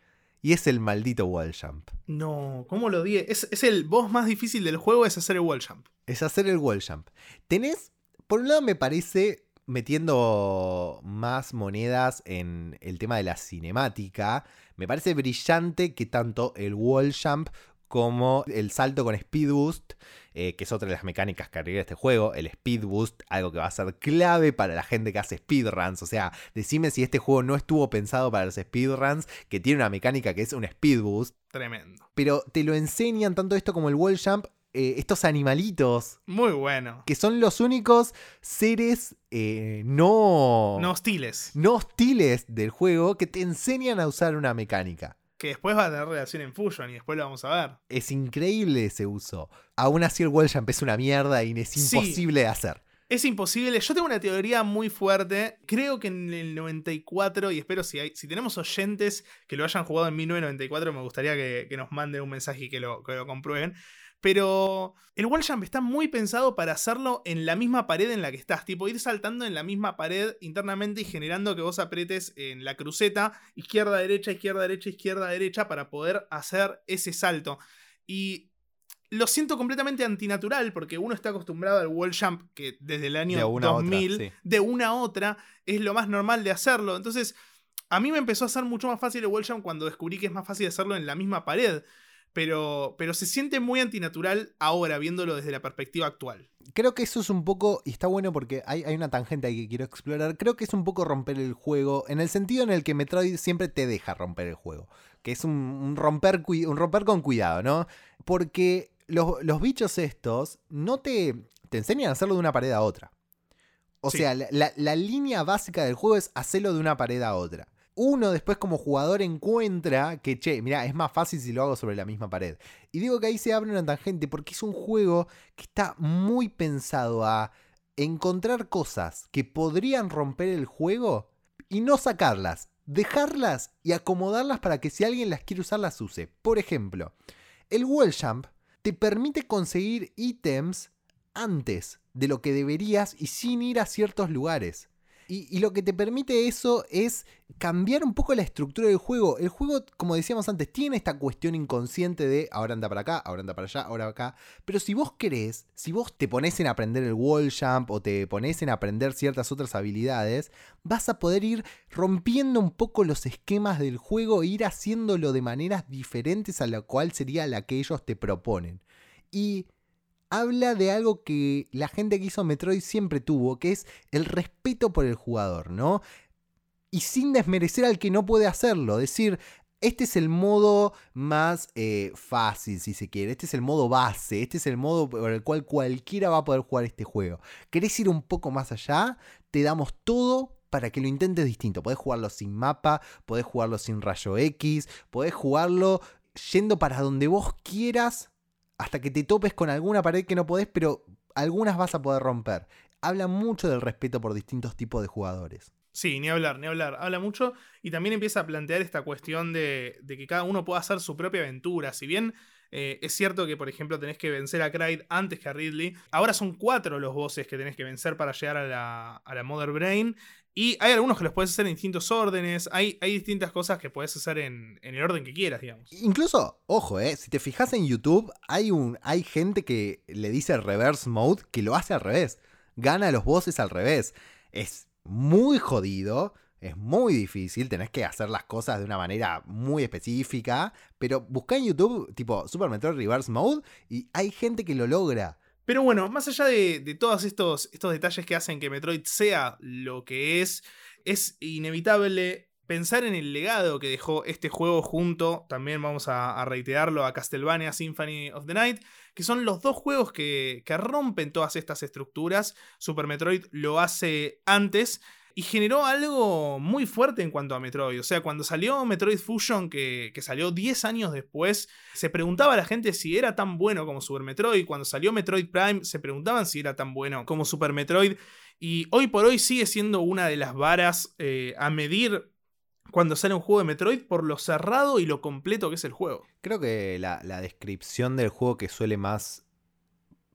Y es el maldito wall jump. No, ¿cómo lo di? Es, el boss más difícil del juego, es hacer el wall jump. Es hacer el wall jump. Tenés, por un lado me parece, metiendo más monedas en el tema de la cinemática, me parece brillante que tanto el wall jump como el salto con speed boost eh, que es otra de las mecánicas que agrega este juego, el Speed Boost, algo que va a ser clave para la gente que hace speedruns. O sea, decime si este juego no estuvo pensado para los speedruns, que tiene una mecánica que es un Speed Boost. Tremendo. Pero te lo enseñan tanto esto como el Wall Jump eh, estos animalitos. Muy bueno. Que son los únicos seres eh, no. No hostiles. No hostiles del juego que te enseñan a usar una mecánica que después va a tener relación en Fusion y después lo vamos a ver. Es increíble ese uso. Aún así el Wall Jump es una mierda y es imposible de hacer. Es imposible. Yo tengo una teoría muy fuerte. Creo que en el 94, y espero si, hay, si tenemos oyentes que lo hayan jugado en 1994, me gustaría que, nos manden un mensaje y que lo, que lo comprueben. Pero el wall jump está muy pensado para hacerlo en la misma pared en la que estás. Tipo, ir saltando en la misma pared internamente y generando que vos apretes en la cruceta izquierda, derecha, izquierda, derecha, izquierda, derecha para poder hacer ese salto. Y lo siento completamente antinatural porque uno está acostumbrado al wall jump que desde el año 2000, de una a otra, es lo más normal de hacerlo. Entonces, a mí me empezó a ser mucho más fácil el wall jump cuando descubrí que es más fácil hacerlo en la misma pared pero, pero se siente muy antinatural ahora, viéndolo desde la perspectiva actual. Creo que eso es un poco, y está bueno porque hay, una tangente ahí que quiero explorar, creo que es un poco romper el juego, en el sentido en el que Metroid siempre te deja romper el juego, que es un, romper, un romper con cuidado, ¿no? Porque los, bichos estos no te, te enseñan a hacerlo de una pared a otra. O sea, la, la, línea básica del juego es hacerlo de una pared a otra. Uno después como jugador encuentra que, che, mira, es más fácil si lo hago sobre la misma pared. Y digo que ahí se abre una tangente porque es un juego que está muy pensado a encontrar cosas que podrían romper el juego y no sacarlas, dejarlas y acomodarlas para que si alguien las quiere usar las use. Por ejemplo, el wall jump te permite conseguir ítems antes de lo que deberías y sin ir a ciertos lugares. Y, lo que te permite eso es cambiar un poco la estructura del juego. El juego, como decíamos antes, tiene esta cuestión inconsciente de ahora anda para acá, ahora anda para allá, ahora acá. Pero si vos querés, si vos te pones en aprender el wall jump o te pones en aprender ciertas otras habilidades, vas a poder ir rompiendo un poco los esquemas del juego e ir haciéndolo de maneras diferentes a la cual sería la que ellos te proponen. Y habla de algo que la gente que hizo Metroid siempre tuvo, que es el respeto por el jugador, ¿no? Y sin desmerecer al que no puede hacerlo, decir, este es el modo más eh, fácil, si se quiere. Este es el modo base. Este es el modo por el cual cualquiera va a poder jugar este juego. ¿Querés ir un poco más allá? Te damos todo para que lo intentes distinto. Podés jugarlo sin mapa, podés jugarlo sin rayo X, podés jugarlo yendo para donde vos quieras hasta que te topes con alguna pared que no podés, pero algunas vas a poder romper. Habla mucho del respeto por distintos tipos de jugadores. Sí, ni hablar, ni hablar. Habla mucho y también empieza a plantear esta cuestión de, que cada uno pueda hacer su propia aventura. Si bien eh, es cierto que, por ejemplo, tenés que vencer a Clyde antes que a Ridley, ahora son cuatro los bosses que tenés que vencer para llegar a la, a la Mother Brain. Y hay algunos que los puedes hacer en distintos órdenes, hay, hay distintas cosas que puedes hacer en, el orden que quieras, digamos. Incluso, ojo, eh, si te fijas en YouTube, hay, un, hay gente que le dice reverse mode que lo hace al revés. Gana los bosses al revés. Es muy jodido, es muy difícil, tenés que hacer las cosas de una manera muy específica, pero busca en YouTube tipo Super Metroid Reverse Mode y hay gente que lo logra. Pero bueno, más allá de, todos estos, detalles que hacen que Metroid sea lo que es, es inevitable pensar en el legado que dejó este juego junto, también vamos a, reiterarlo, a Castlevania Symphony of the Night, que son los dos juegos que rompen todas estas estructuras. Super Metroid lo hace antes y generó algo muy fuerte en cuanto a Metroid. O sea, cuando salió Metroid Fusion, que, salió 10 años después, se preguntaba a la gente si era tan bueno como Super Metroid. Cuando salió Metroid Prime, se preguntaban si era tan bueno como Super Metroid. Y hoy por hoy sigue siendo una de las varas eh, a medir cuando sale un juego de Metroid por lo cerrado y lo completo que es el juego. Creo que la, la descripción del juego que suele más,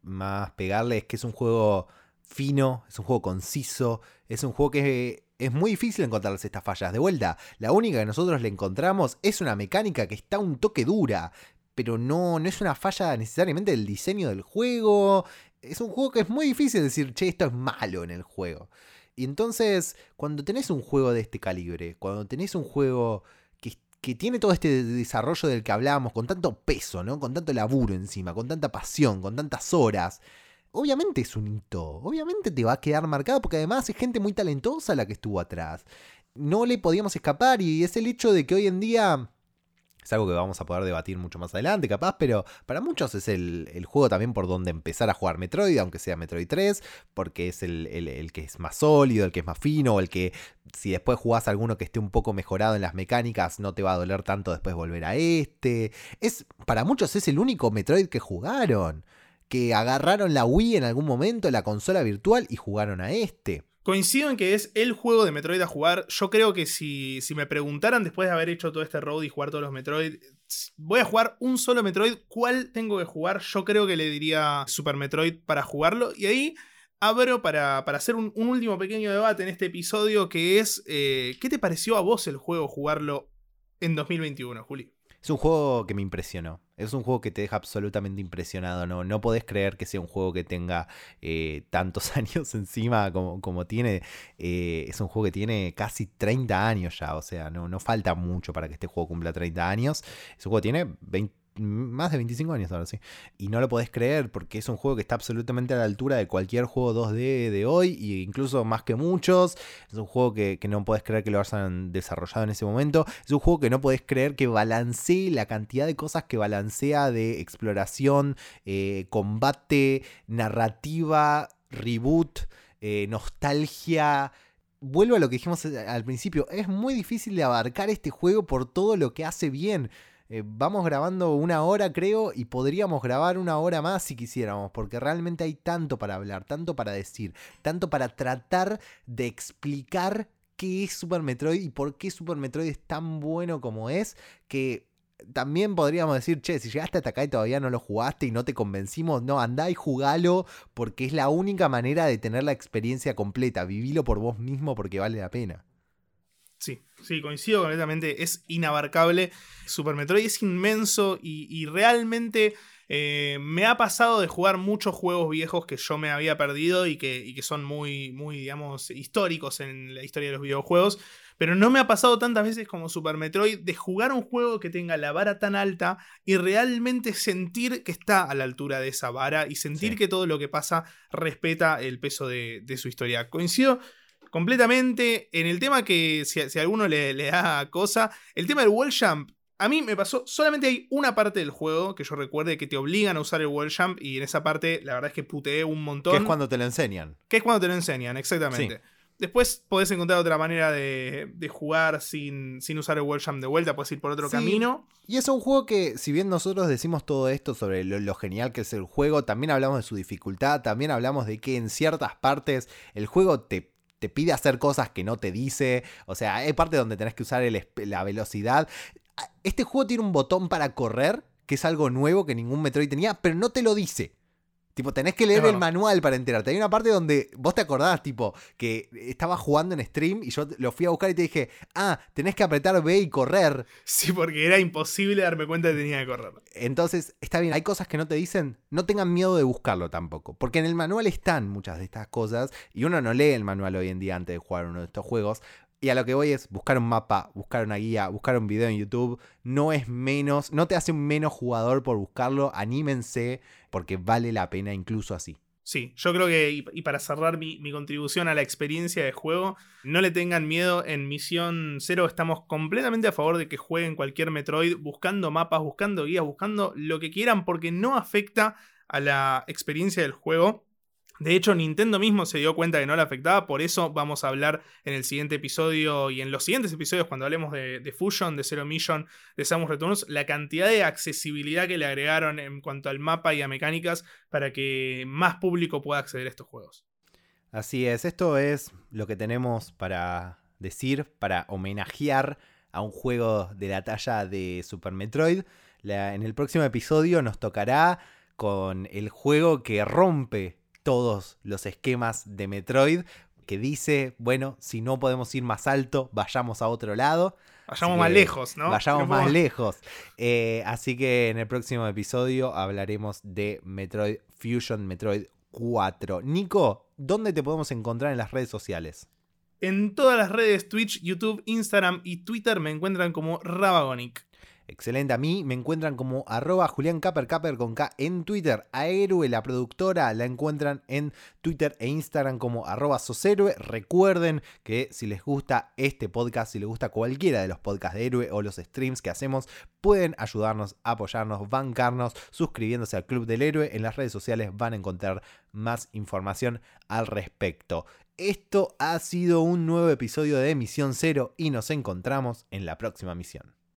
más pegarle es que es un juego fino, es un juego conciso, es un juego que es muy difícil encontrarles estas fallas. De vuelta, la única que nosotros le encontramos es una mecánica que está un toque dura, pero no, no es una falla necesariamente del diseño del juego. Es un juego que es muy difícil decir, che, esto es malo en el juego. Y entonces, cuando tenés un juego de este calibre, cuando tenés un juego que, que tiene todo este desarrollo del que hablábamos, con tanto peso, ¿no? Con tanto laburo encima, con tanta pasión, con tantas horas, obviamente es un hito, obviamente te va a quedar marcado porque además es gente muy talentosa la que estuvo atrás. No le podíamos escapar y es el hecho de que hoy en día... Es algo que vamos a poder debatir mucho más adelante, capaz, pero para muchos es el, juego también por donde empezar a jugar Metroid, aunque sea Metroid 3, porque es el, el, que es más sólido, el que es más fino, el que si después jugás alguno que esté un poco mejorado en las mecánicas, no te va a doler tanto después volver a este. Es, para muchos es el único Metroid que jugaron que agarraron la Wii en algún momento, la consola virtual, y jugaron a este. Coincido en que es el juego de Metroid a jugar. Yo creo que si, si me preguntaran después de haber hecho todo este road y jugar todos los Metroid, voy a jugar un solo Metroid, ¿cuál tengo que jugar? Yo creo que le diría Super Metroid para jugarlo. Y ahí abro para, hacer un, último pequeño debate en este episodio que es, eh, ¿qué te pareció a vos el juego jugarlo en 2021, Juli? Es un juego que me impresionó. Es un juego que te deja absolutamente impresionado. No, no podés creer que sea un juego que tenga eh, tantos años encima como, como tiene. Eh, es un juego que tiene casi 30 años ya. O sea, no, no falta mucho para que este juego cumpla 30 años. Es un juego que tiene 20 más de 25 años ahora sí. Y no lo podés creer porque es un juego que está absolutamente a la altura de cualquier juego 2D de hoy, e incluso más que muchos. Es un juego que, no podés creer que lo hayan desarrollado en ese momento. Es un juego que no podés creer que balancee la cantidad de cosas que balancea de exploración, eh, combate, narrativa, reboot, eh, nostalgia vuelvo a lo que dijimos al principio, es muy difícil de abarcar este juego por todo lo que hace bien. Eh, vamos grabando una hora, creo, y podríamos grabar una hora más si quisiéramos, porque realmente hay tanto para hablar, tanto para decir, tanto para tratar de explicar qué es Super Metroid y por qué Super Metroid es tan bueno como es, que también podríamos decir, che, si llegaste hasta acá y todavía no lo jugaste y no te convencimos, no, andá y jugalo porque es la única manera de tener la experiencia completa. Vivilo por vos mismo porque vale la pena. Sí, sí, coincido completamente. Es inabarcable. Super Metroid es inmenso y, realmente eh, me ha pasado de jugar muchos juegos viejos que yo me había perdido y que, y que son muy, muy, digamos, históricos en la historia de los videojuegos. Pero no me ha pasado tantas veces como Super Metroid de jugar un juego que tenga la vara tan alta y realmente sentir que está a la altura de esa vara y sentir que todo lo que pasa respeta el peso de, su historia. Coincido completamente en el tema que si, a alguno le, da cosa, el tema del wall jump. A mí me pasó, solamente hay una parte del juego que yo recuerde que te obligan a usar el wall jump y en esa parte la verdad es que puteé un montón. Que es cuando te lo enseñan. Que es cuando te lo enseñan, exactamente. Después podés encontrar otra manera de, jugar sin, sin, usar el World Jump de vuelta, puedes ir por otro camino. Y es un juego que, si bien nosotros decimos todo esto sobre lo, genial que es el juego, también hablamos de su dificultad, también hablamos de que en ciertas partes el juego te, te pide hacer cosas que no te dice. O sea, hay partes donde tenés que usar la velocidad. Este juego tiene un botón para correr, que es algo nuevo que ningún Metroid tenía, pero no te lo dice. Tipo, tenés que leer el manual para enterarte. Hay una parte donde vos te acordás, tipo, que estaba jugando en stream y yo lo fui a buscar y te dije, ah, tenés que apretar B y correr. Sí, porque era imposible darme cuenta que tenía que correr. Entonces, está bien, hay cosas que no te dicen, no tengan miedo de buscarlo tampoco. Porque en el manual están muchas de estas cosas y uno no lee el manual hoy en día antes de jugar uno de estos juegos. Y a lo que voy es buscar un mapa, buscar una guía, buscar un video en YouTube. No es menos, no te hace un menos jugador por buscarlo. Anímense porque vale la pena incluso así. Sí, yo creo que, y para cerrar mi, contribución a la experiencia de juego, no le tengan miedo, en Misión Cero estamos completamente a favor de que jueguen cualquier Metroid buscando mapas, buscando guías, buscando lo que quieran, porque no afecta a la experiencia del juego. De hecho, Nintendo mismo se dio cuenta que no le afectaba, por eso vamos a hablar en el siguiente episodio y en los siguientes episodios cuando hablemos de, Fusion, de Zero Mission, de Samus Returns, la cantidad de accesibilidad que le agregaron en cuanto al mapa y a mecánicas para que más público pueda acceder a estos juegos. Así es, esto es lo que tenemos para decir, para homenajear a un juego de la talla de Super Metroid. en el próximo episodio nos tocará con el juego que rompe todos los esquemas de Metroid, que dice, bueno, si no podemos ir más alto, vayamos a otro lado. Vayamos más lejos, ¿no? Vayamos más lejos. Eh, así que en el próximo episodio hablaremos de Metroid Fusion, Metroid 4. Nico, ¿dónde te podemos encontrar en las redes sociales? En todas las redes Twitch, YouTube, Instagram y Twitter me encuentran como Rabagonic. Excelente, a mí me encuentran como arroba con K en Twitter. A Héroe, la productora, la encuentran en Twitter e Instagram como arroba Soshéroe. Recuerden que si les gusta este podcast, si les gusta cualquiera de los podcasts de Héroe o los streams que hacemos, pueden ayudarnos, apoyarnos, bancarnos, suscribiéndose al Club del Héroe. En las redes sociales van a encontrar más información al respecto. Esto ha sido un nuevo episodio de Misión Cero y nos encontramos en la próxima misión.